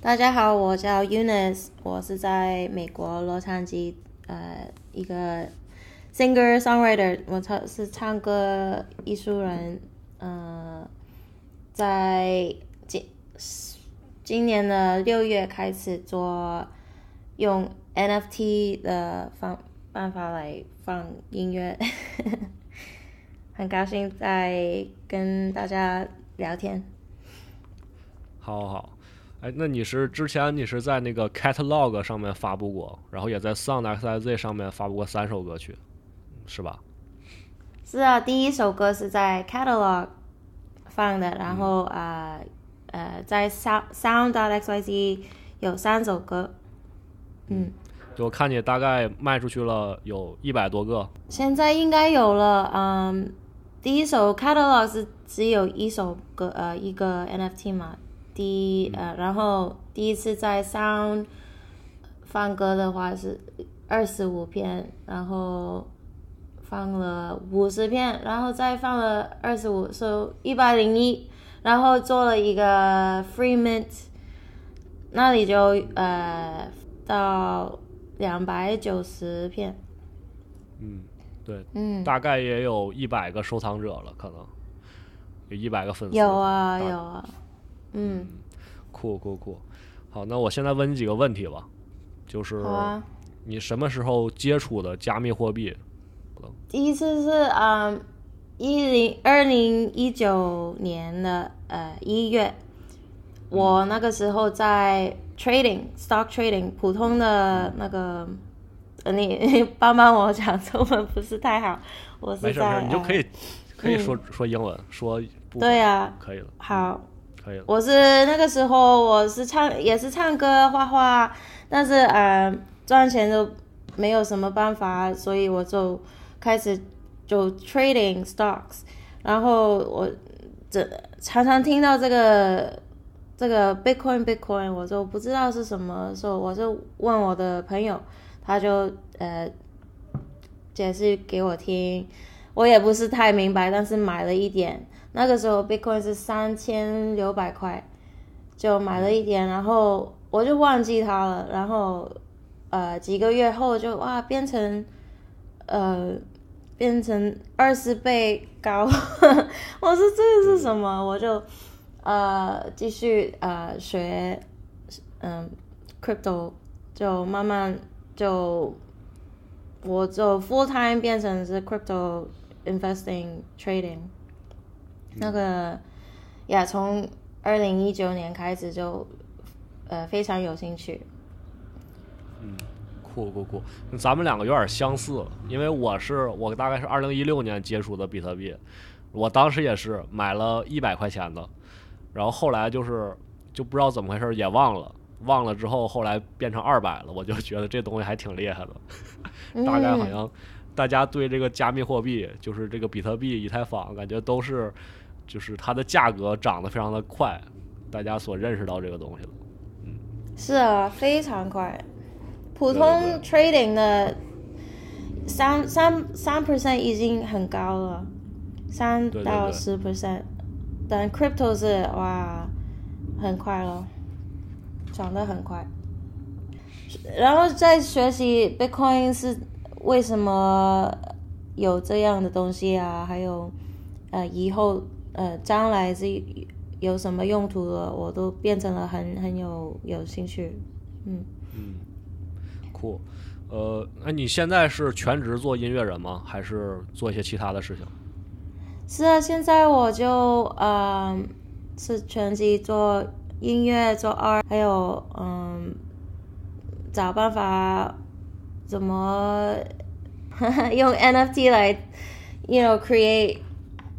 大家好，我叫 UNICE，我是在美国洛杉矶呃一个 singer songwriter，我唱是唱歌艺术人，呃，在今今年的六月开始做用 NFT 的方办法来放音乐，很高兴在跟大家聊天。好好好，哎，那你是之前你是在那个 Catalog 上面发布过，然后也在 Sound XYZ 上面发布过三首歌曲，是吧？是啊，第一首歌是在 Catalog 放的，然后呃呃，在 Sound Sound XYZ 有三首歌，嗯，就我看你大概卖出去了有一百多个，现在应该有了，嗯，第一首 Catalog 是只有一首歌，呃，一个 NFT 嘛，第一呃，然后第一次在 Sound 放歌的话是二十五片，然后放了五十片，然后再放了二十五，so 一百零一，然后做了一个 Free Mint，那里就呃到两百九十片，嗯，对，嗯。大概也有一百个收藏者了，可能有一百个粉丝。有啊有啊，嗯，酷酷酷。好，那我现在问你几个问题吧，就是。你什么时候接触的加密货币？第一次是嗯，一零二零一九年的呃一月，我那个时候在 trading stock trading 普通的那个，呃你 帮帮我讲中文不是太好，我是在没事没事，你就可以呃可以说说英文，说对啊，可以了，好。可以。我是那个时候我是唱也是唱歌画画，但是呃赚钱都没有什么办法，所以我就开始就 trading stocks，然后我这常常听到这个这个 Bitcoin Bitcoin，我就不知道是什么，所以我就问我的朋友，他就呃解释给我听，我也不是太明白，但是买了一点。那个时候 Bitcoin 是三千六百块，就买了一点，然后我就忘记它了。然后呃几个月后就哇变成呃变成二十倍高，我说这是什么？我就呃继续呃学嗯 crypto，就慢慢就我就 full time 变成是 crypto investing trading。那个呀，从二零一九年开始就呃非常有兴趣。嗯酷酷酷，咱们两个有点相似，因为我是我大概是二零一六年接触的比特币，我当时也是买了一百块钱的，然后后来就是就不知道怎么回事也忘了，忘了之后后来变成二百了，我就觉得这东西还挺厉害的，大概好像大家对这个加密货币，就是这个比特币、以太坊，感觉都是就是它的价格涨得非常的快，大家所认识到这个东西了。嗯是啊，非常快。普通 trading 的三三三 percent 已经很高了，三到对十 percent，但 crypto 是哇很快了，涨得很快。然后再学习 Bitcoin 是为什么有这样的东西啊？还有呃以后呃将来是有什么用途的，我都变成了很很有有兴趣。嗯，酷，呃，那你现在是全职做音乐人吗？还是做一些其他的事情？是啊，现在我就呃是全职做音乐、做 art，还有嗯找办法怎么 用 NFT 来，you know create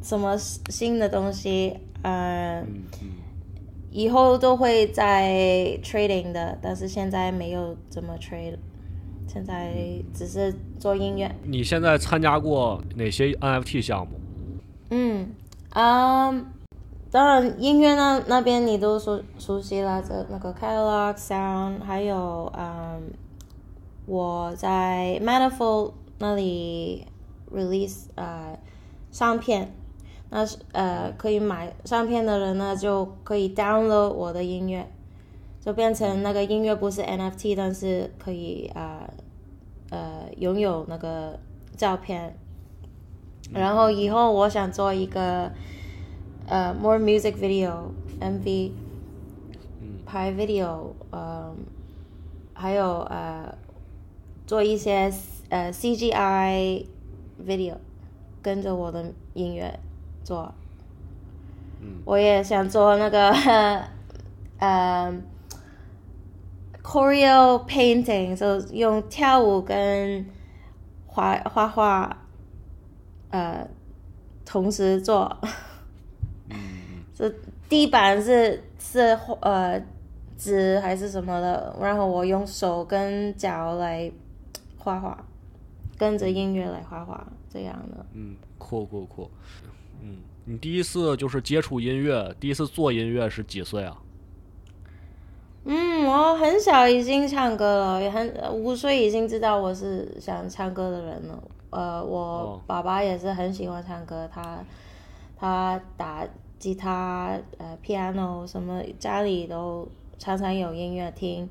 什么新的东西，呃，嗯嗯，以后都会在 trading 的，但是现在没有怎么 trade。现在只是做音乐。你现在参加过哪些 NFT 项目？嗯，啊、当然音乐那那边你都熟熟悉了，这那个 catalog sound，还有嗯，我在 Manifold 那里 release 呃上片，那是呃可以买上片的人呢就可以 download 我的音乐，就变成那个音乐不是 NFT，但是可以啊呃拥有那个照片。然后以后我想做一个呃 more music video MV，拍 video，呃，还有呃做一些呃 CGI video，跟着我的音乐做。嗯我也想做那个 呃 choreo painting，就用跳舞跟画画画。呃，同时做，这地板是是呃纸还是什么的，然后我用手跟脚来画画，跟着音乐来画画，这样的。嗯，酷酷酷。嗯，你第一次就是接触音乐，第一次做音乐是几岁啊？嗯，我很小已经唱歌了，也很五岁已经知道我是想唱歌的人了。呃，我爸爸也是很喜欢唱歌，他他打吉他，呃，piano 什么，家里都常常有音乐听。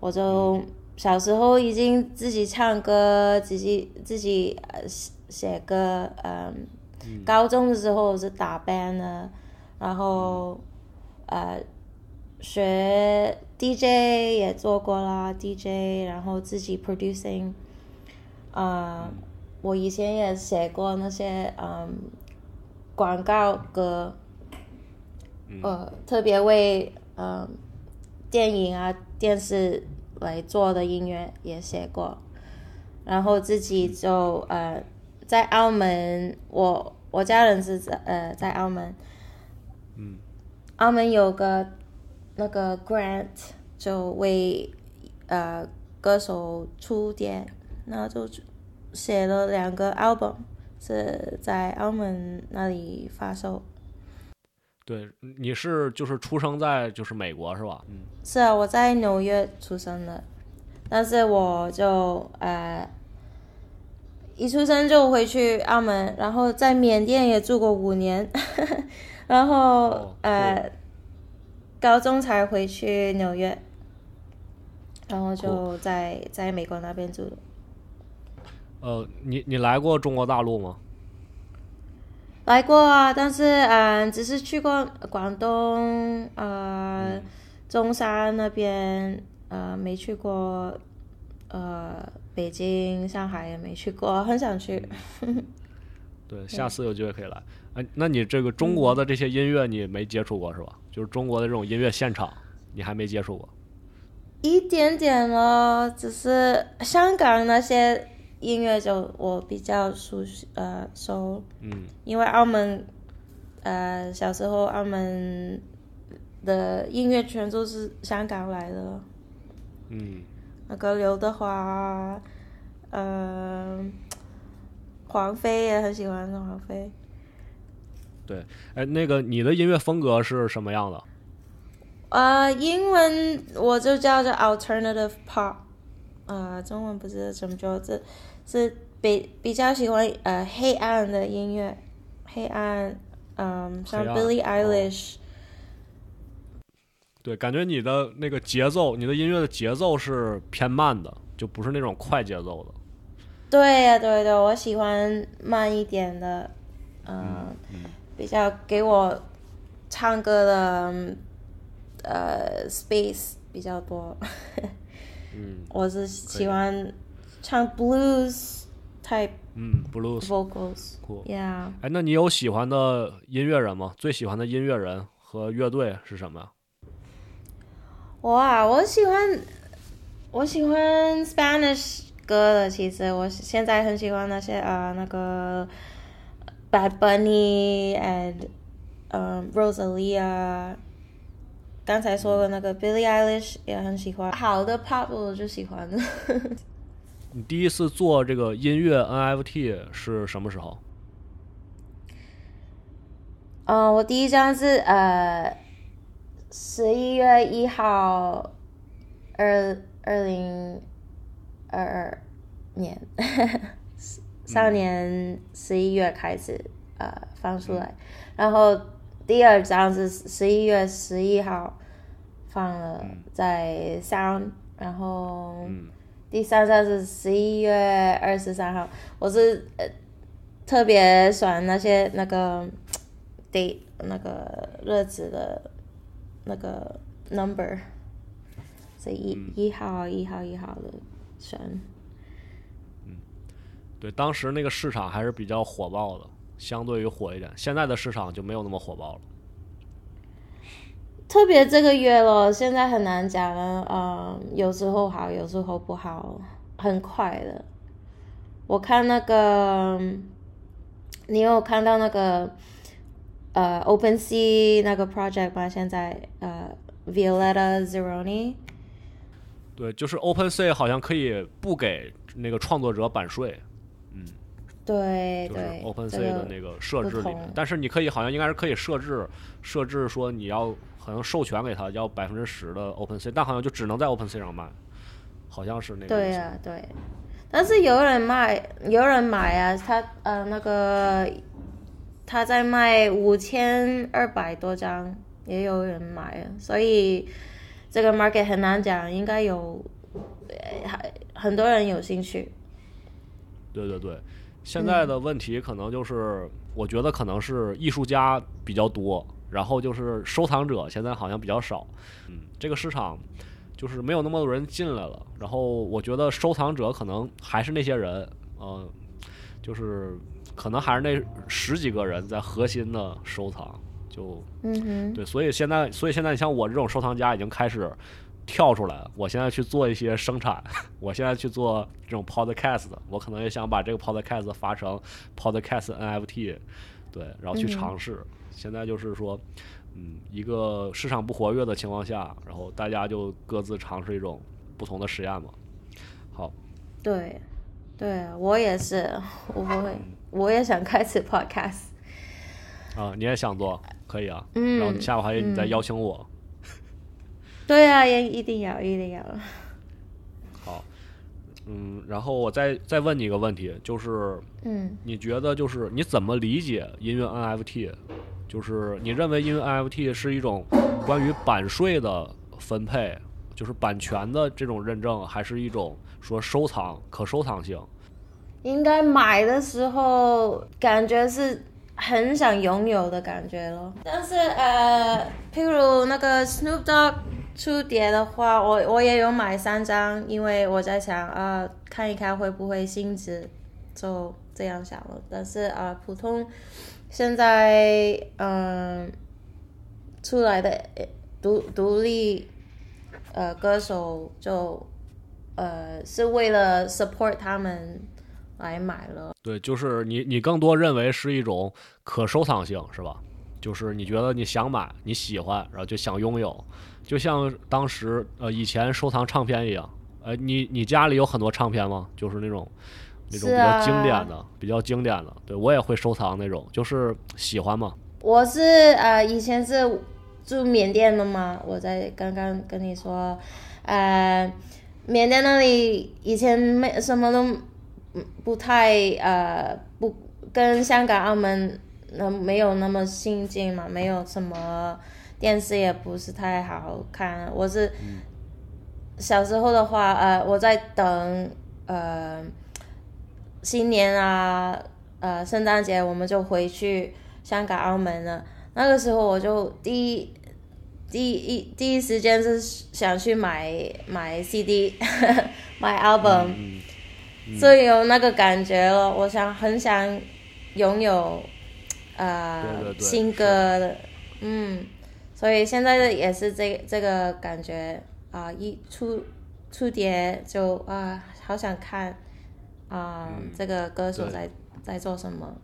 我就小时候已经自己唱歌，自己自己呃写歌，嗯，高中的时候是打 band 的，然后呃学 DJ 也做过啦，DJ，然后自己 producing，啊。我以前也写过那些嗯广告歌，呃，特别为嗯电影啊电视来做的音乐也写过，然后自己就呃在澳门，我我家人是在呃在澳门，嗯，澳门有个那个 grant 就为呃歌手出碟，那就。写了两个 album，是在澳门那里发售。对，你是就是出生在就是美国是吧？嗯，是啊，我在纽约出生的，但是我就呃一出生就回去澳门，然后在缅甸也住过五年，然后呃高中才回去纽约，然后就在在美国那边住的。呃，你你来过中国大陆吗？来过啊，但是嗯，只是去过广东，呃，中山那边，呃，没去过，呃，北京、上海也没去过，很想去。对，下次有机会可以来。哎，那你这个中国的这些音乐你没接触过是吧？就是中国的这种音乐现场，你还没接触过？一点点咯，只是香港那些。音乐就我比较熟悉，呃，熟，嗯，因为澳门，呃，小时候澳门的音乐全都是香港来的，嗯，那个刘德华，呃，黄飞也很喜欢黄飞，对，哎，那个你的音乐风格是什么样的？呃，英文我就叫做 alternative pop。呃，中文不知道怎么说，这是比比较喜欢呃黑暗的音乐，黑暗，嗯，像 Billie Eilish。对，感觉你的那个节奏，你的音乐的节奏是偏慢的，就不是那种快节奏的。对呀，对对，我喜欢慢一点的，嗯，比较给我唱歌的呃 space 比较多。嗯，我是喜欢唱 blues type，嗯，blues vocals，yeah。哎，那你有喜欢的音乐人吗？最喜欢的音乐人和乐队是什么？我啊，我喜欢我喜欢 Spanish 歌的。其实我现在很喜欢那些啊，那个 Bad Bunny and 嗯 Rosalia。刚才说的那个 Billie Eilish 也很喜欢，好的 pop 我就喜欢。你第一次做这个音乐 NFT 是什么时候？嗯，我第一张是呃十一月一号，二二零二二年，上年十一月开始呃放出来，然后第二张是十一月十一号放了在 Sound，然后嗯第三张是十一月二十三号，我是呃特别喜欢那些那个 date 那个日子的那个 number，所以一、一号一号一号的选。嗯对，当时那个市场还是比较火爆的，相对于火一点。现在的市场就没有那么火爆了。特别这个月了，现在很难讲了。嗯，有时候好，有时候不好，很快的。我看那个，你有看到那个呃 OpenSea 那个 project 吧？现在呃 Violetta Zeroni，对，就是 OpenSea 好像可以不给那个创作者版税，嗯，对就是对对，OpenSea 的那个设置里，面但是你可以好像应该是可以设置设置说你要好像授权给他要百分之十的 OpenSea，但好像就只能在 OpenSea 上卖，好像是那个。对啊，对。但是有人卖，有人买啊，他呃那个他在卖五千二百多张，也有人买啊，所以这个 market 很难讲，应该有还很多人有兴趣。对对对，现在的问题可能就是，我觉得可能是艺术家比较多，然后就是收藏者现在好像比较少。嗯，这个市场就是没有那么多人进来了。然后我觉得收藏者可能还是那些人，嗯、就是可能还是那十几个人在核心的收藏。就嗯哼，对，所以现在，所以现在你像我这种收藏家已经开始跳出来了。我现在去做一些生产，我现在去做这种 podcast，我可能也想把这个 podcast 发成 podcast NFT，对，然后去尝试。现在就是说，嗯，一个市场不活跃的情况下，然后大家就各自尝试一种不同的实验嘛。好，对，对啊，我也是，我不会，我也想开始 podcast。啊、你也想做，可以啊。嗯然后你下午还有你再邀请我。对啊，也一定要，一定要。好，嗯，然后我再再问你一个问题，就是嗯你觉得就是你怎么理解音乐 NFT？就是你认为音乐 NFT 是一种关于版税的分配，就是版权的这种认证，还是一种说收藏可收藏性？应该买的时候感觉是很想拥有的感觉咯。但是呃，譬如那个 Snoop Dogg 出碟的话，我我也有买三张，因为我在想啊、看一看会不会性质，就这样想了。但是啊、普通现在嗯、出来的独独立呃歌手就呃是为了 support 他们来买了。对，就是你你更多认为是一种可收藏性，是吧？就是你觉得你想买，你喜欢，然后就想拥有，就像当时呃以前收藏唱片一样。呃，你你家里有很多唱片吗？就是那种那种比较经典的、比较经典的。对我也会收藏那种，就是喜欢嘛。我是呃以前是住缅甸的嘛，我在刚刚跟你说，呃，缅甸那里以前没什么都不太呃不跟香港、澳门那没有那么亲近嘛，没有什么电视也不是太好看。我是小时候的话，呃，我在等呃新年啊，呃圣诞节我们就回去香港、澳门了。那个时候我就第一第一第一时间是想去买买 CD 买 album，、所以有那个感觉了。我想很想拥有呃对对对新歌的，嗯，所以现在也是这这个感觉啊、一出出碟就啊好想看啊、这个歌手在在做什么。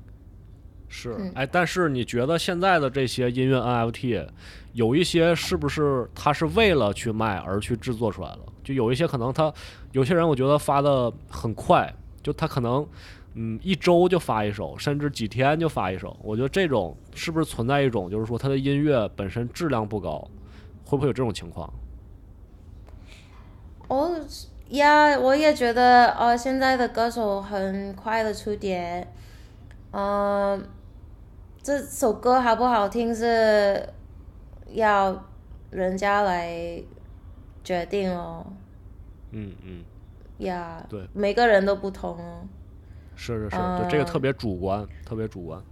是嗯，哎，但是你觉得现在的这些音乐 NFT，有一些是不是他是为了去卖而去制作出来的？就有一些可能他有些人我觉得发的很快，就他可能嗯一周就发一首，甚至几天就发一首。我觉得这种是不是存在一种就是说他的音乐本身质量不高，会不会有这种情况？哦呀，我也觉得，呃，现在的歌手很快的出碟，嗯、这首歌好不好听是要人家来决定哦。嗯嗯，呀对每个人都不同哦。是是是，对这个嗯特别主观，特别主观。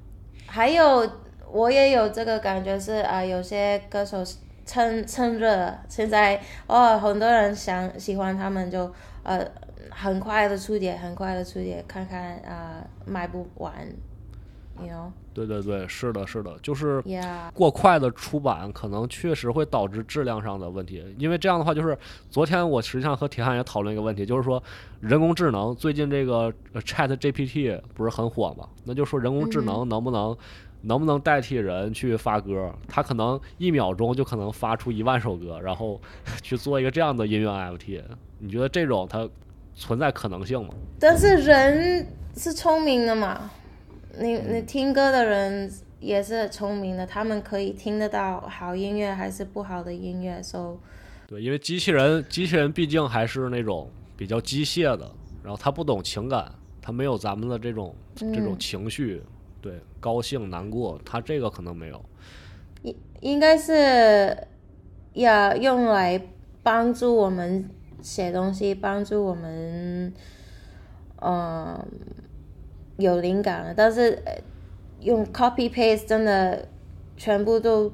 还有，我也有这个感觉是啊、有些歌手趁趁热，现在哦，很多人想喜欢他们就呃很快的出碟，很快的出碟，看看啊、卖不完，you know，对对对，是的，是的，就是、过快的出版可能确实会导致质量上的问题，因为这样的话，就是昨天我实际上和铁汉也讨论一个问题，就是说人工智能最近这个呃 Chat GPT 不是很火嘛？那就说人工智能能不能、能不能代替人去发歌？它可能一秒钟就可能发出一万首歌，然后 去做一个这样的音乐 NFT，你觉得这种它存在可能性吗？但是人是聪明的嘛，你你听歌的人也是聪明的，他们可以听得到好音乐还是不好的音乐，so 对，因为机器人，机器人毕竟还是那种比较机械的，然后他不懂情感，他没有咱们的这种这种情绪，对，高兴、难过，他这个可能没有。应应该是要用来帮助我们写东西，帮助我们，嗯，有灵感了。但是呃用 copy paste 真的全部都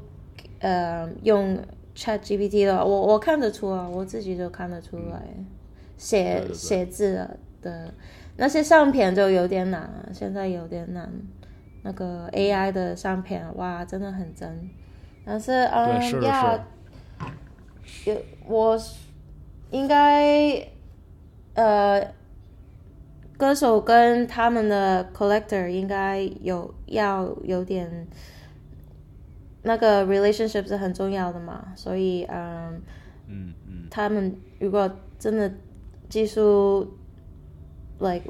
呃用 Chat GPT 了，我我看得出啊，我自己都看得出来，写写字的的那些相片就有点难了，现在有点难。那个 AI 的相片，哇，真的很真。但是，嗯，要有我应该呃，歌手跟他们的 collector 应该有要有点那个 relationship 是很重要的嘛，所以嗯，嗯嗯，他们如果真的技术 like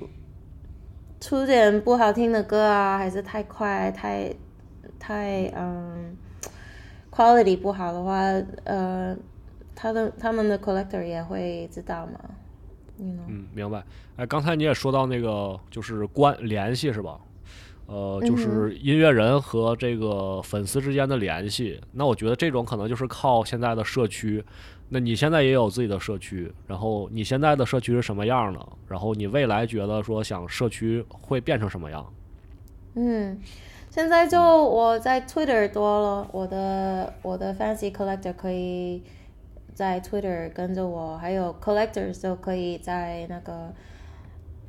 出点不好听的歌啊，还是太快太太嗯 quality 不好的话，呃，他的他们的 collector 也会知道嘛嗯，明白。哎，刚才你也说到那个就是关联系是吧？呃，就是音乐人和这个粉丝之间的联系。那我觉得这种可能就是靠现在的社区。那你现在也有自己的社区，然后你现在的社区是什么样的？然后你未来觉得说想社区会变成什么样？嗯，现在就我在 Twitter 多了，我的我的 Fancy Collector 可以在 Twitter 跟着我，还有 Collectors 就可以在那个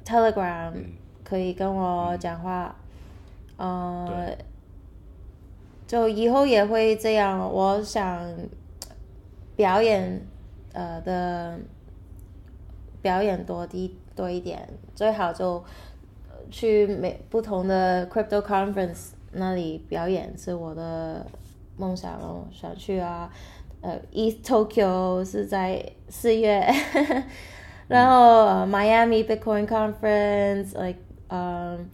Telegram 可以跟我讲话，呃，就以后也会这样。我想表演呃的表演多低多一点，最好就呃去每不同的 crypto conference 那里表演是我的梦想哦，想去啊。呃，East Tokyo 是在四月，然后、呃 Miami Bitcoin Conference，like 嗯、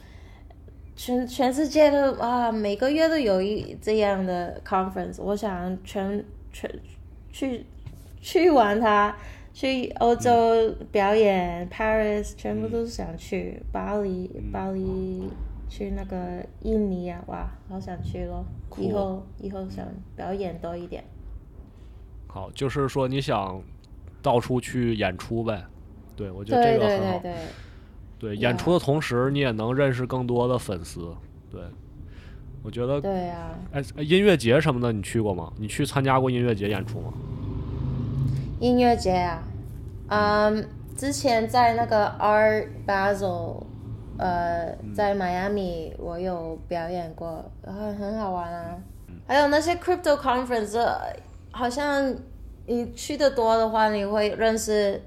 全全世界都啊，每个月都有一这样的 conference，我想全全去去玩它，去欧洲表演、Paris，全部都想去，巴黎巴黎去那个印尼啊，哇，好想去咯！以后以后想表演多一点。好，就是说你想到处去演出呗。对，我觉得这个很好。对对对，对，Yeah 演出的同时，你也能认识更多的粉丝。对，我觉得，对啊，哎，哎音乐节什么的，你去过吗？你去参加过音乐节演出吗？音乐节啊，嗯，之前在那个 Art Basel，呃，在 Miami 我有表演过，很很好玩啊。还有那些 crypto conference，呃好像你去的多的话，你会认识，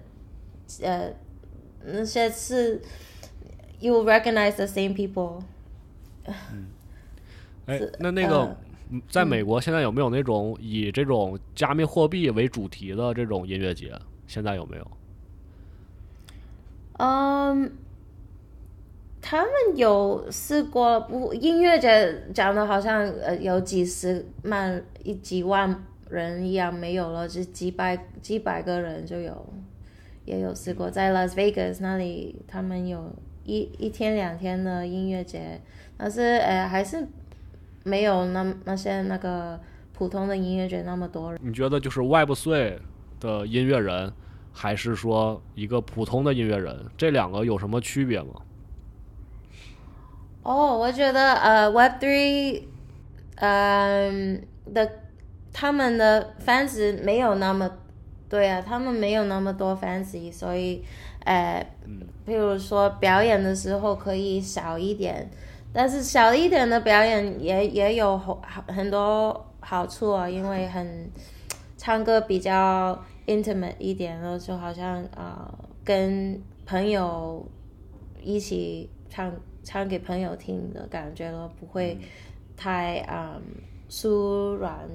呃，那些是 you recognize the same people。哎，那那个在美国现在有没有那种以这种加密货币为主题的这种音乐节？现在有没有？嗯，他们有试过不音乐节讲的好像呃有几十万一几万人一样，没有了，就几百几百个人就有，也有试过在 Las Vegas 那里，他们有一一天两天的音乐节，但是呃还是没有那那些那个普通的音乐节那么多人。你觉得就是 Web 岁的音乐人，还是说一个普通的音乐人，这两个有什么区别吗？哦，我觉得呃，Web Three，嗯、的他们的 fans 没有那么，对啊，他们没有那么多 fans，所以呃，譬如说表演的时候可以少一点，但是小一点的表演也也有好很多好处啊，因为很唱歌比较 intimate 一点了，就好像啊、跟朋友一起唱唱给朋友听的感觉了，不会太嗯疏软，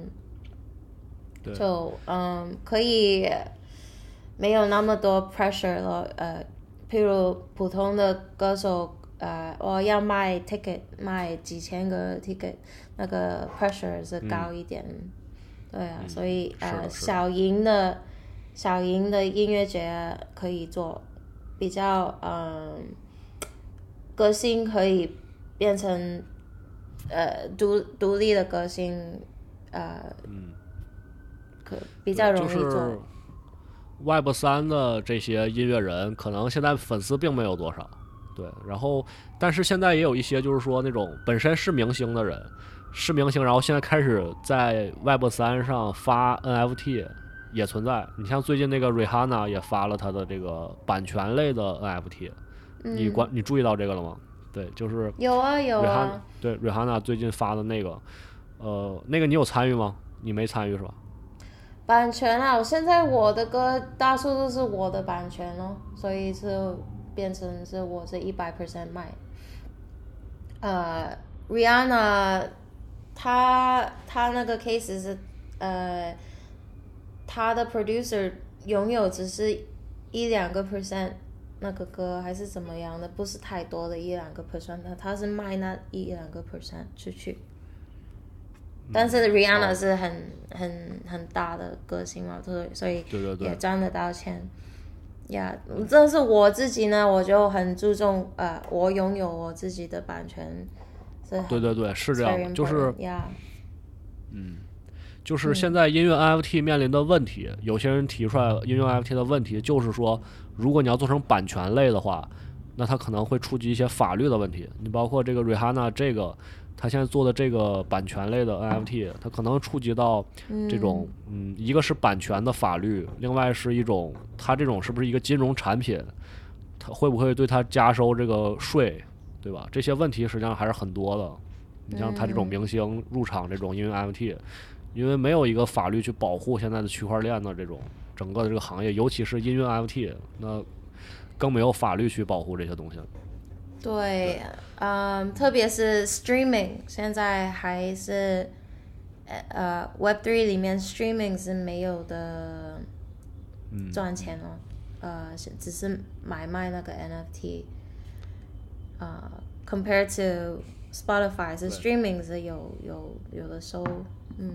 就嗯可以没有那么多 pressure 了。呃，譬如普通的歌手，呃，我要卖 ticket 卖几千个 ticket，那个 pressure 是高一点。对啊，所以呃小型的小型的音乐节可以做，比较嗯歌星可以变成呃独独立的歌星，呃，可比较容易做。就是 Web 三的这些音乐人，可能现在粉丝并没有多少，对。然后，但是现在也有一些就是说那种本身是明星的人，是明星，然后现在开始在 Web 三上发 NFT 也存在。你像最近那个 Rihanna 也发了他的这个版权类的 NFT，、你嗯关你注意到这个了吗？对，就是有啊有啊，对 Rihanna 最近发的那个，呃，那个你有参与吗？你没参与是吧？版权啊，现在我的歌大数都是我的版权哦，所以是变成是我这一百 percent 卖。呃，Rihanna，她她那个 case 是呃，她的 producer 拥有只是一两个 percent 那个歌还是怎么样的，不是太多的一两个 percent，她她是卖那一两个 percent 出去。但是 Rihanna 是很很很大的歌星嘛，所以所以也赚得到钱。呀、这是我自己呢，我就很注重呃，我拥有我自己的版权，对对对，是这样的，就是呀，就是现在音乐 NFT 面临的问题，有些人提出来音乐 NFT 的问题，就是说，如果你要做成版权类的话，那它可能会触及一些法律的问题。你包括这个 Rihanna 这个，他现在做的这个版权类的 NFT，它可能触及到这种，嗯，一个是版权的法律，另外是一种它这种是不是一个金融产品，它会不会对它加收这个税，对吧？这些问题实际上还是很多的。你像他这种明星入场这种音乐 NFT，因为没有一个法律去保护现在的区块链的这种整个的这个行业，尤其是音乐 NFT，那更没有法律去保护这些东西。对，嗯，特别是 streaming，现在还是呃呃 Web Three 里面 streaming 是没有的赚钱哦，呃，是只是买卖那个 NFT，呃，compared to Spotify 是 streaming 是有有有的收，嗯。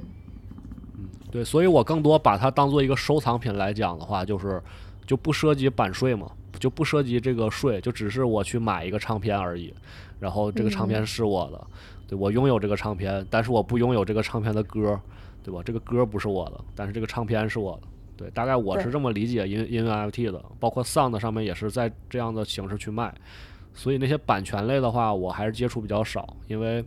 对，所以我更多把它当做一个收藏品来讲的话，就是就不涉及版税嘛，就不涉及这个税，就只是我去买一个唱片而已，然后这个唱片是我的，对我拥有这个唱片，但是我不拥有这个唱片的歌，对吧？这个歌不是我的，但是这个唱片是我的。对，大概我是这么理解音音乐 NFT 的，包括 Sound 上面也是在这样的形式去卖，所以那些版权类的话，我还是接触比较少，因为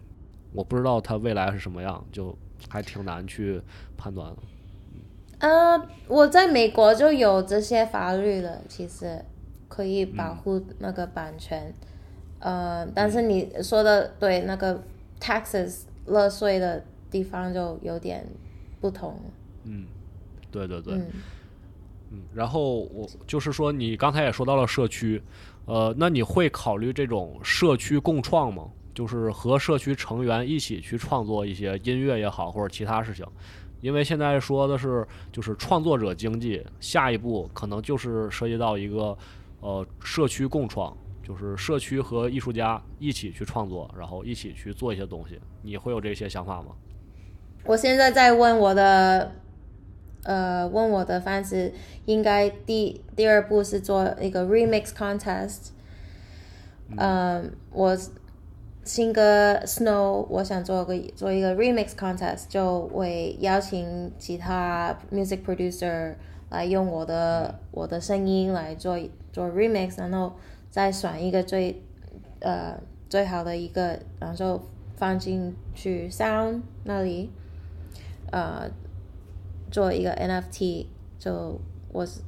我不知道它未来是什么样，就还挺难去判断的。呃，我在美国就有这些法律了，其实可以保护那个版权。呃，但是你说的对，那个 taxes 乐税的地方就有点不同。嗯对对对，嗯嗯，然后我就是说，你刚才也说到了社区，呃，那你会考虑这种社区共创吗？就是和社区成员一起去创作一些音乐也好，或者其他事情。因为现在说的是就是创作者经济，下一步可能就是涉及到一个呃社区共创，就是社区和艺术家一起去创作，然后一起去做一些东西。你会有这些想法吗？我现在在问我的，呃，问我的 fans，应该第第二步是做一个 remix contest。嗯，我新歌 Snow，我想做个做一个 remix contest，就会邀请其他 music producer 来用我的我的声音来做做 remix，然后再选一个最呃最好的一个，然后放进去 Sound 那里。呃，做一个 NFT，就我是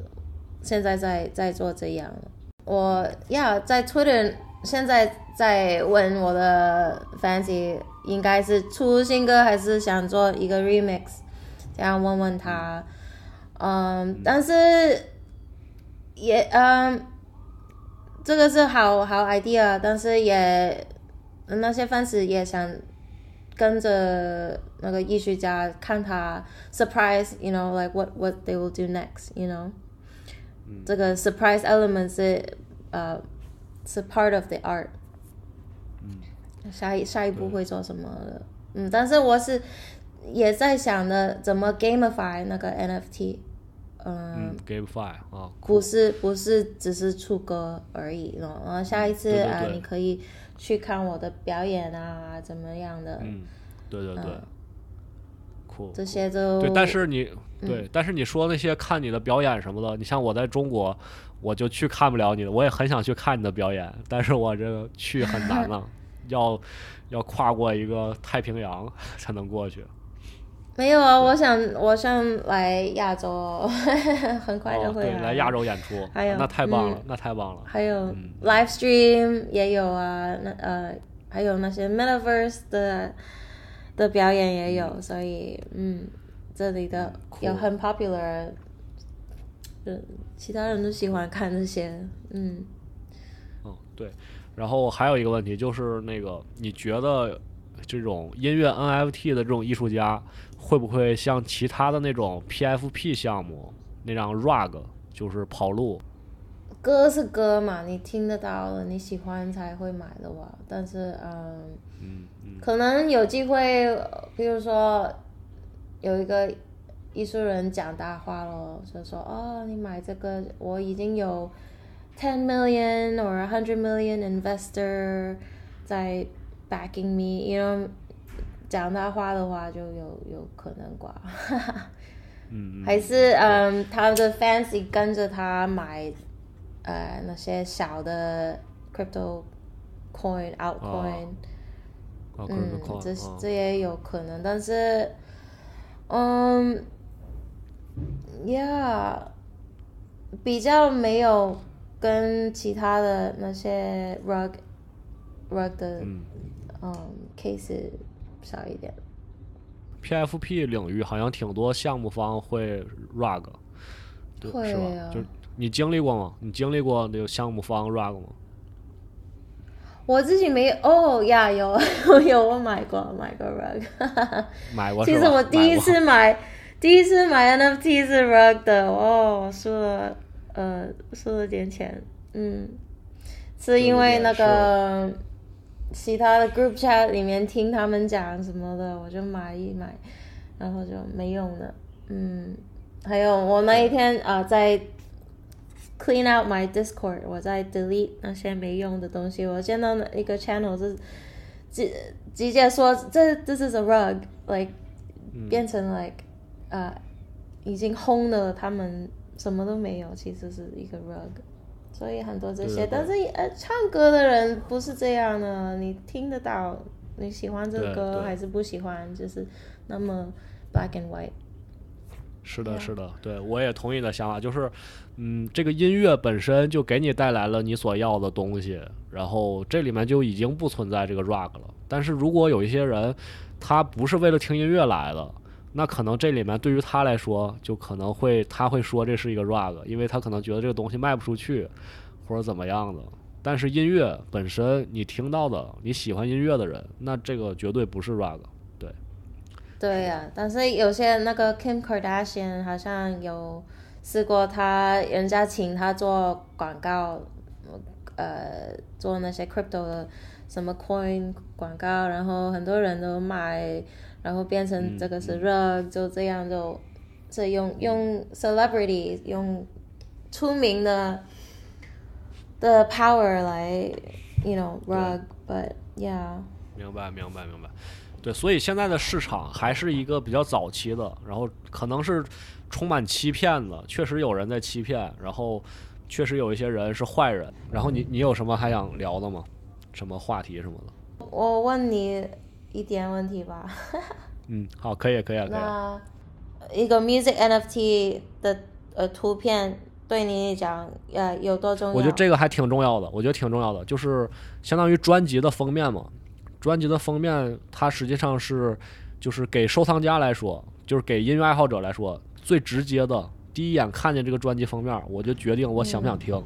现在在在做这样。我呀，在 Twitter 现在在问我的 fans，应该是出新歌还是想做一个 remix，这样问问他。嗯，但是也嗯，这个是好好 idea，但是也那些 fans 也想。跟着那个艺术家看他 surprise，you know，like what what they will do next，you know，这个 surprise element 是呃是 part of the art。下一下一步会做什么的？嗯，但是我是也在想的，怎么 gamify 那个 NFT。嗯，gamify 啊，不是不是只是出歌而已，然后下一次啊，你可以。去看我的表演啊，怎么样的？嗯，对对对，酷。这些都对，但是你对，但是你说那些看你的表演什么的，你像我在中国，我就去看不了你的，我也很想去看你的表演，但是我这个去很难了，要要跨过一个太平洋 才能过去。没有啊，我想我想来亚洲，很快就会来亚洲演出。还有那太棒了，那太棒了。还有 live stream 也有啊，那呃还有那些 metaverse 的的表演也有，所以嗯，这里的有很 popular，嗯，其他人都喜欢看这些，嗯。哦，对，然后还有一个问题就是那个，你觉得这种音乐 NFT 的这种艺术家？会不会像其他的那种 PFP 项目那样 rug 就是跑路？歌是歌嘛，你听得到的，你喜欢才会买的吧。但是，嗯，可能有机会，比如说有一个艺术人讲大话咯，就说哦，你买这个，我已经有 ten million or a hundred million investor 在 backing me，you know。讲他花的话就有有可能挂，嗯，还是嗯，他的 fans 跟着他买，呃，那些小的 crypto coin out coin，嗯，这这也有可能，但是，嗯，yeah，比较没有跟其他的那些 rug rug 的嗯。case。少一点。PFP 领域好像挺多项目方会 rug，对是吧？就你经历过吗？你经历过那个项目方 rug 吗？我自己没哦呀，有 有我买过买过 rug，买过。其实我第一次买第一次买 NFT 是 rug 的哦，输了呃输了点钱，嗯，是因为那个。其他的 group chat 里面听他们讲什么的，我就买一买，然后就没用了。嗯，还有我那一天啊，在 clean out my Discord，我在 delete 那些没用的东西。我见到一个 channel 是直直接说这 this is a rug，like 变成 like 啊已经轰了，他们什么都没有，其实是一个 rug。所以很多这些，但是呃，唱歌的人不是这样的，你听得到，你喜欢这个歌还是不喜欢，就是那么 black and white。是的，是的，对我也同意你的想法，就是，嗯，这个音乐本身就给你带来了你所要的东西，然后这里面就已经不存在这个 rock 了。但是如果有一些人，他不是为了听音乐来的。那可能这里面对于他来说，就可能会他会说这是一个 rug，因为他可能觉得这个东西卖不出去，或者怎么样的。但是音乐本身，你听到的你喜欢音乐的人，那这个绝对不是 rug，。对，对呀、但是有些那个 Kim Kardashian 好像有试过他，人家请他做广告，呃，做那些 crypto 的什么 coin 广告，然后很多人都买，然后变成这个是热，就这样就，这用用 celebrity 用出名的的 power 来，you know rug，but yeah。明白，明白，明白。对，所以现在的市场还是一个比较早期的，然后可能是充满欺骗的，确实有人在欺骗，然后确实有一些人是坏人。然后你你有什么还想聊的吗？什么话题什么的？我问你一点问题吧。嗯，好，可以，可以啊，可以一个 music NFT 的呃图片对你来讲呃有多重要？我觉得这个还挺重要的，我觉得挺重要的，就是相当于专辑的封面嘛。专辑的封面，它实际上是就是给收藏家来说，就是给音乐爱好者来说最直接的，第一眼看见这个专辑封面，我就决定我想不想听。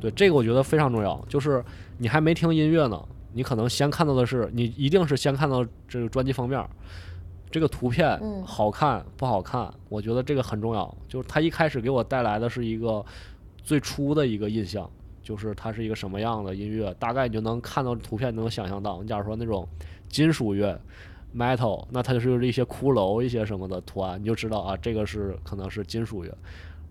对，这个我觉得非常重要。就是你还没听音乐呢，你可能先看到的是，你一定是先看到这个专辑封面，这个图片嗯好看不好看，我觉得这个很重要。就是它一开始给我带来的是一个最初的一个印象。就是它是一个什么样的音乐，大概你就能看到图片，能想象到。你假如说那种金属乐 metal，那它就是一些骷髅、一些什么的图案，你就知道啊，这个是可能是金属乐。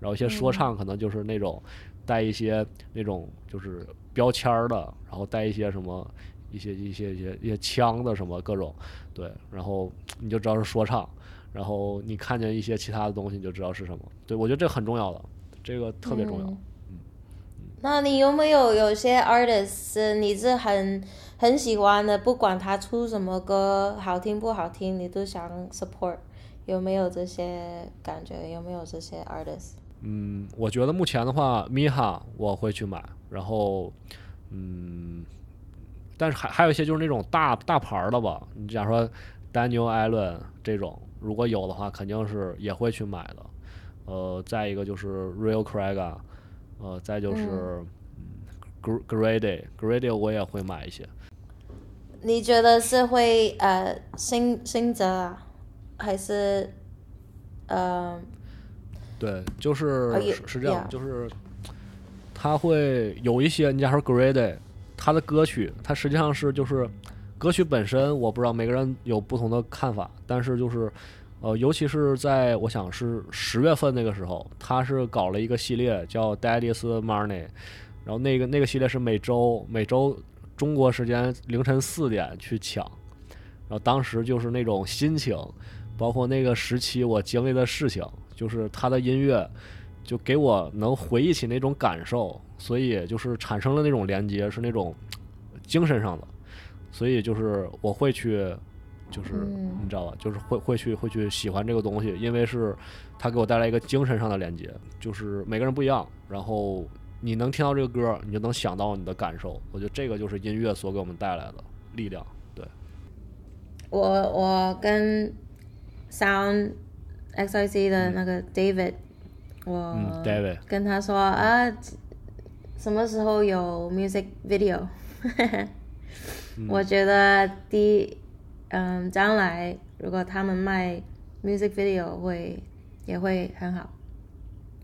然后一些说唱可能就是那种带一些那种就是标签儿的，然后带一些什么一些一些一些一些枪的什么各种，对，然后你就知道是说唱。然后你看见一些其他的东西，你就知道是什么。对我觉得这很重要的，这个特别重要。嗯那你有没有有些 artist 你是很很喜欢的，不管他出什么歌好听不好听，你都想 support？有没有这些感觉？有没有这些 artist？嗯，我觉得目前的话，米哈我会去买，然后，嗯，但是还还有一些就是那种大大牌儿的吧，你假如说 Daniel Allen 这种，如果有的话，肯定是也会去买的。呃，再一个就是 Real Craig 啊，呃，再就是嗯 Gr- Grady Grady 我也会买一些。你觉得是会呃新新泽啊，还是呃对，就是是是这样就是他会有一些，你假如说 Grady，他的歌曲，他实际上是就是歌曲本身，我不知道每个人有不同的看法，但是就是呃，尤其是在我想是十月份那个时候，他是搞了一个系列叫 Daddy's Money，然后那个那个系列是每周每周中国时间凌晨四点去抢，然后当时就是那种心情，包括那个时期我经历的事情，就是他的音乐，就给我能回忆起那种感受，所以就是产生了那种连接，是那种精神上的，所以就是我会去，就是、嗯。你知道吧，就是会会去会去喜欢这个东西，因为是它给我带来一个精神上的连接，就是每个人不一样，然后你能听到这个歌，你就能想到你的感受，我觉得这个就是音乐所给我们带来的力量，对。我我跟 Sound XIC 的那个 David，我嗯，David。跟他说啊，什么时候有 music video？我觉得第嗯将来如果他们卖 music video 会也会很好。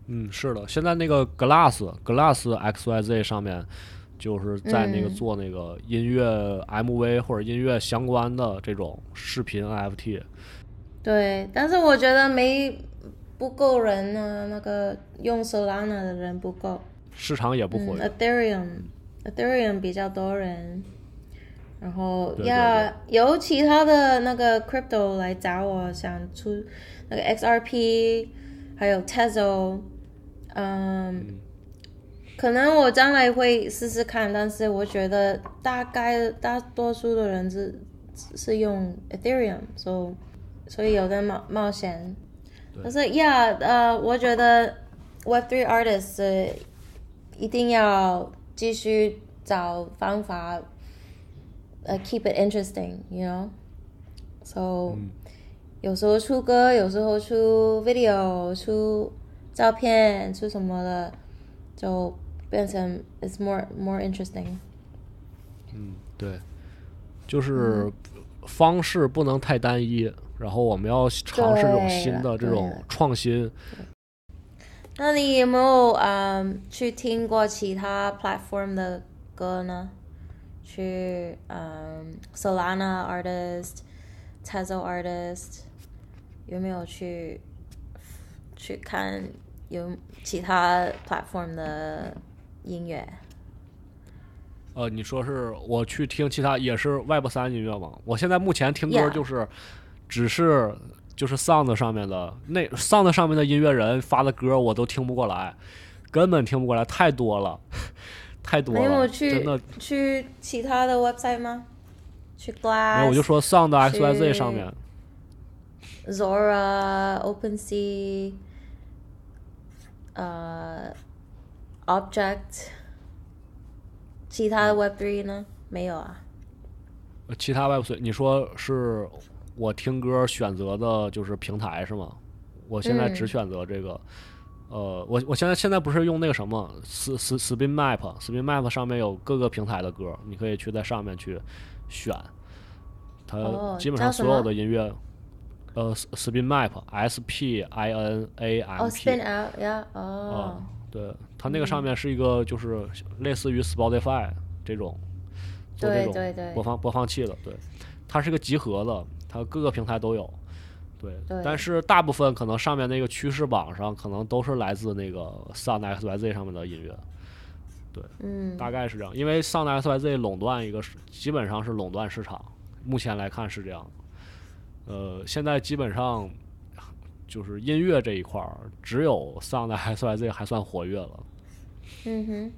嗯，是的，现在那个 Glass Glass XYZ 上面，就是在那个嗯做那个音乐 MV 或者音乐相关的这种视频 NFT。对，但是我觉得没不够人呢，那个用 Solana 的人不够。市场也不嗯活跃。，Ethereum Ethereum 比较多人，然后呀有其他的那个 crypto 来找我，想出那个 XRP，还有 Tezo，嗯，可能我将来会试试看，但是我觉得大概大多数的人是是用 Ethereum，所、以所以有的冒冒险。但是呀，呃，我觉得 Web3 artists 呃一定要继续找方法，呃，keep it interesting，you know，so、有时候出歌，有时候出 video，出照片，出什么的，就变成 it's more more interesting。嗯对，就是方式不能太单一，然后我们要尝试这种新的这种创新。那你有没有嗯去听过其他 platform 的歌呢？去嗯 Solana artist、Tezo artist 有没有去去看有其他 platform 的音乐？呃，你说是我去听其他也是 Web 三音乐吗？我现在目前听歌就是只是就是 Sound 上面的那 Sound 上面的音乐人发的歌我都听不过来，根本听不过来，太多了，太多没有了，去真的。去其他的 website 吗？去没 Glass，有，我就说 Sound XYZ 上面，Zora、OpenSea，呃，Object，其他的 Web three 呢？没有啊。呃其他 Web 3你说是我听歌选择的就是平台是吗？我现在只嗯。选择这个。呃，我我现在现在不是用那个什么 S S Spin Map，Spin Map 上面有各个平台的歌，你可以去在上面去选，它哦基本上所有的音乐，呃，S-，Spin Map，S P I N A 哦对，它那个上面是一个就是类似于 Spotify 这种做这种对对对。播放播放器的，对，它是个集合的，它各个平台都有，对，对但是大部分可能上面那个趋势榜上可能都是来自那个 Sound XYZ 上面的音乐，对嗯，大概是这样，因为 Sound XYZ 垄断一个，基本上是垄断市场，目前来看是这样。呃，现在基本上就是音乐这一块儿，只有 Sound XYZ 还算活跃了。嗯哼，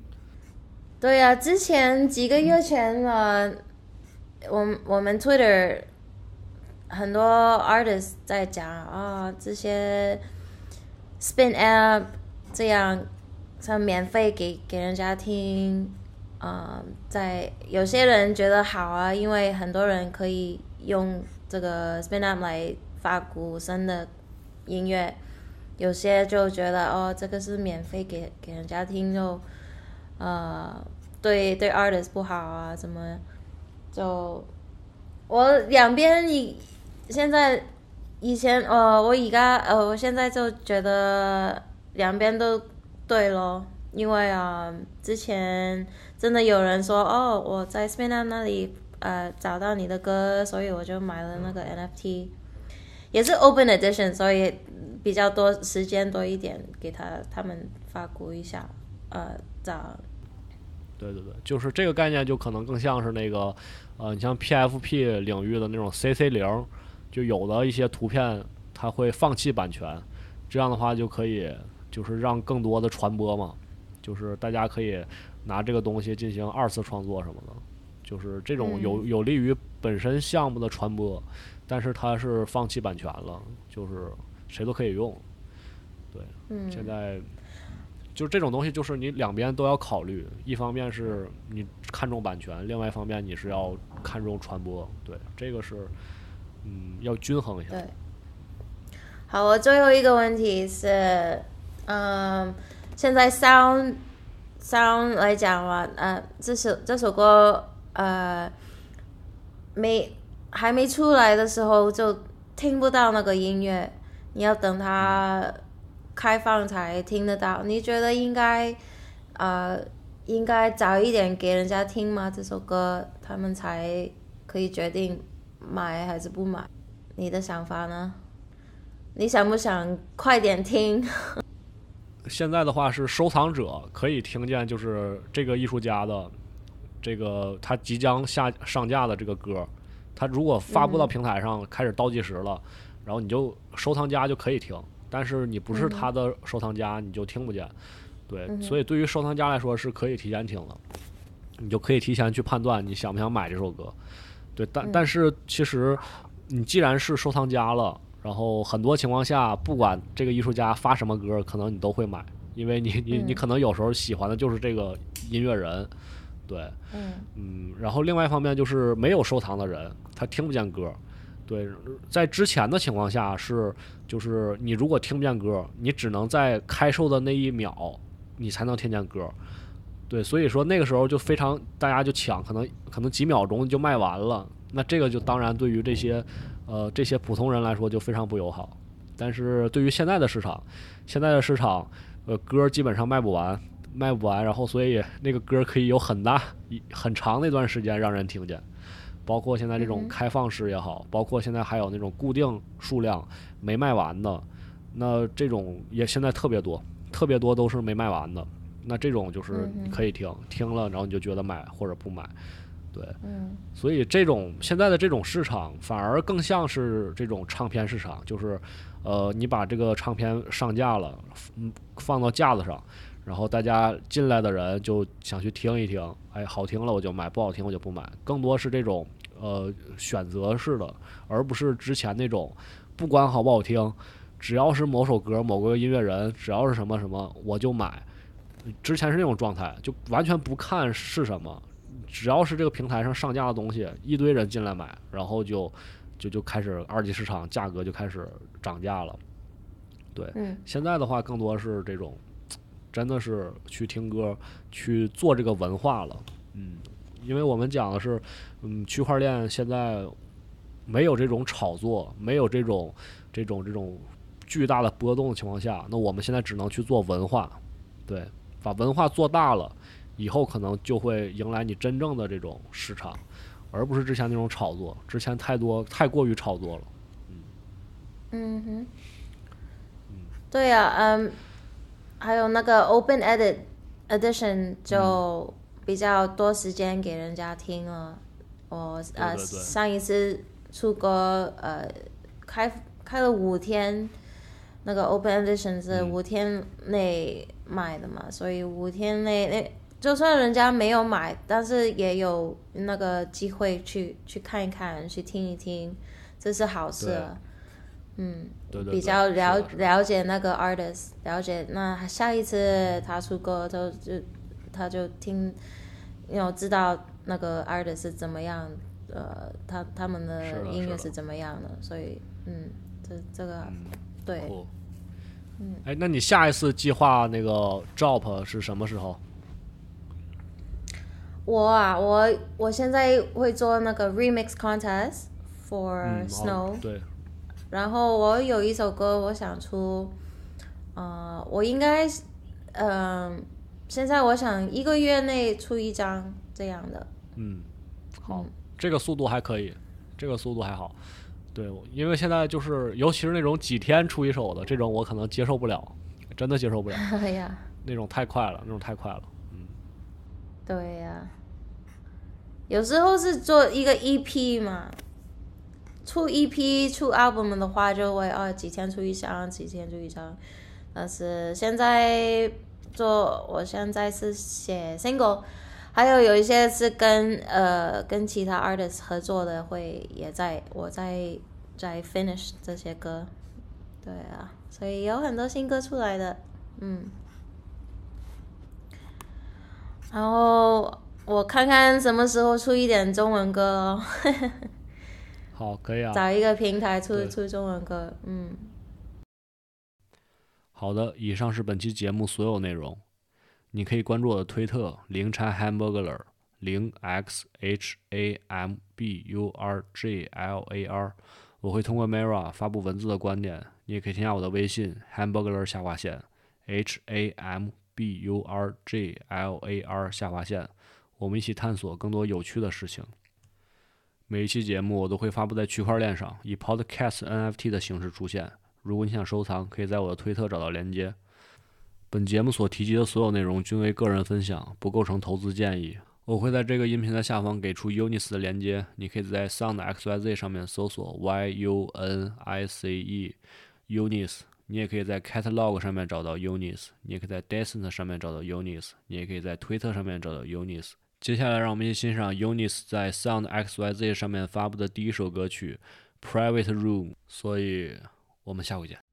对呀、之前几个月前呃，我们我们 Twitter 很多 artist 在讲啊、这些 Spin App 这样，像免费给给人家听，啊、在有些人觉得好啊，因为很多人可以用这个 Spin App 来发鼓声的音乐。有些就觉得哦，这个是免费给给人家听，就呃对对 artist 不好啊，怎么就我两边一现在以前呃我而家呃我现在就觉得两边都对咯，因为啊、之前真的有人说哦我在 Spin Up 那里呃找到你的歌，所以我就买了那个 NFT。也是 open edition，所以比较多时间多一点，给他他们发鼓一下，呃，找。对对对，就是这个概念就可能更像是那个，呃，你像 PFP 领域的那种 CC 零，就有的一些图片它会放弃版权，这样的话就可以就是让更多的传播嘛，就是大家可以拿这个东西进行二次创作什么的，就是这种有有利于本身项目的传播，但是它是放弃版权了，就是谁都可以用。对，嗯现在就这种东西，就是你两边都要考虑，一方面是你看重版权，另外一方面你是要看重传播，对，这个是嗯要均衡一下。对。好，我最后一个问题是，嗯，现在 sound sound 来讲嘛，呃，这首这首歌，呃，没还没出来的时候就听不到那个音乐，你要等它开放才听得到。你觉得应该，呃，应该早一点给人家听吗？这首歌他们才可以决定买还是不买？你的想法呢？你想不想快点听？现在的话是收藏者可以听见，就是这个艺术家的这个他即将下上架的这个歌，他如果发布到平台上开始倒计时了，然后你就收藏家就可以听，但是你不是他的收藏家，你就听不见。对，所以对于收藏家来说是可以提前听的，你就可以提前去判断你想不想买这首歌。对，但但是其实你既然是收藏家了，然后很多情况下，不管这个艺术家发什么歌，可能你都会买，因为你你你可能有时候喜欢的就是这个音乐人，对，嗯嗯，然后另外一方面就是没有收藏的人，他听不见歌。对，在之前的情况下是，就是你如果听不见歌，你只能在开售的那一秒，你才能听见歌。对，所以说那个时候就非常大家就抢，可能可能几秒钟就卖完了。那这个就当然对于这些呃这些普通人来说就非常不友好。但是对于现在的市场，现在的市场，呃，歌基本上卖不完，卖不完，然后所以那个歌可以有很大一很长那段时间让人听见。包括现在这种嗯开放式也好，包括现在还有那种固定数量没卖完的，那这种也现在特别多，特别多都是没卖完的。那这种就是你可以听，听了然后你就觉得买或者不买，对，嗯所以这种现在的这种市场反而更像是这种唱片市场，就是呃，你把这个唱片上架了，嗯，放到架子上，然后大家进来的人就想去听一听，哎，好听了我就买，不好听我就不买，更多是这种呃选择式的，而不是之前那种不管好不好听，只要是某首歌、某个音乐人，只要是什么什么我就买。之前是那种状态，就完全不看是什么，只要是这个平台上上架的东西，一堆人进来买，然后就就就开始二级市场价格就开始涨价了。对，嗯现在的话更多是这种，真的是去听歌，去做这个文化了。嗯，因为我们讲的是，嗯，区块链现在没有这种炒作，没有这种这种这种巨大的波动的情况下，那我们现在只能去做文化，对，把文化做大了，以后可能就会迎来你真正的这种市场，而不是之前那种炒作，之前太多太过于炒作了。嗯。嗯哼，对呀、嗯，还有那个 Open Edit Edition 就比较多时间给人家听了。我呃上一次出歌呃开开了五天，那个 Open Edition 是嗯。五天内卖的嘛，所以五天内那就算人家没有买，但是也有那个机会去去看一看，去听一听，这是好事。嗯，对对对，比较了了解那个 artist，了解那下一次他出歌，就就他就听，要知道那个 artist 是怎么样，呃，他他们的音乐是怎么样的，所以嗯，这这个、对，酷。哎，那你下一次计划那个 job 是什么时候？我啊，我我现在会做那个 remix contest for 嗯 Snow，、哦对，然后我有一首歌我想出，呃，我应该，嗯、现在我想一个月内出一张这样的，嗯，好嗯，这个速度还可以，这个速度还好。对，因为现在就是，尤其是那种几天出一首的这种，我可能接受不了，真的接受不了，哎呀，那种太快了，那种太快了。对呀、有时候是做一个 EP 嘛，出 EP 出 album 的话就会哦几天出一张，几天出一张，但是现在做我现在是写 single，还有有一些是跟呃跟其他 artist 合作的，会也在我在在 finish 这些歌，对啊，所以有很多新歌出来的，嗯。然后我看看什么时候出一点中文歌咯，好，可以啊。找一个平台出出中文歌，嗯。好的，以上是本期节目所有内容。你可以关注我的推特零叉 hamburger”，零 x h a m b u r g l a r 我会通过 Mira 发布文字的观点。你也可以添加我的微信 Hamburger 下划线 h a m b u r g l a r 下划线，我们一起探索更多有趣的事情。每一期节目我都会发布在区块链上，以 Podcast NFT 的形式出现。如果你想收藏，可以在我的推特找到链接。本节目所提及的所有内容均为个人分享，不构成投资建议。我会在这个音频的下方给出 Unis 的链接，你可以在 Sound XYZ 上面搜索 Y U N I C E Unis。你也可以在 Catalog 上面找到 Unis，你也可以在 Decent 上面找到 Unis，你也可以在推特上面找到 Unis。接下来，让我们一起欣赏 Unis 在 Sound XYZ 上面发布的第一首歌曲《Private Room》。所以，我们下回见。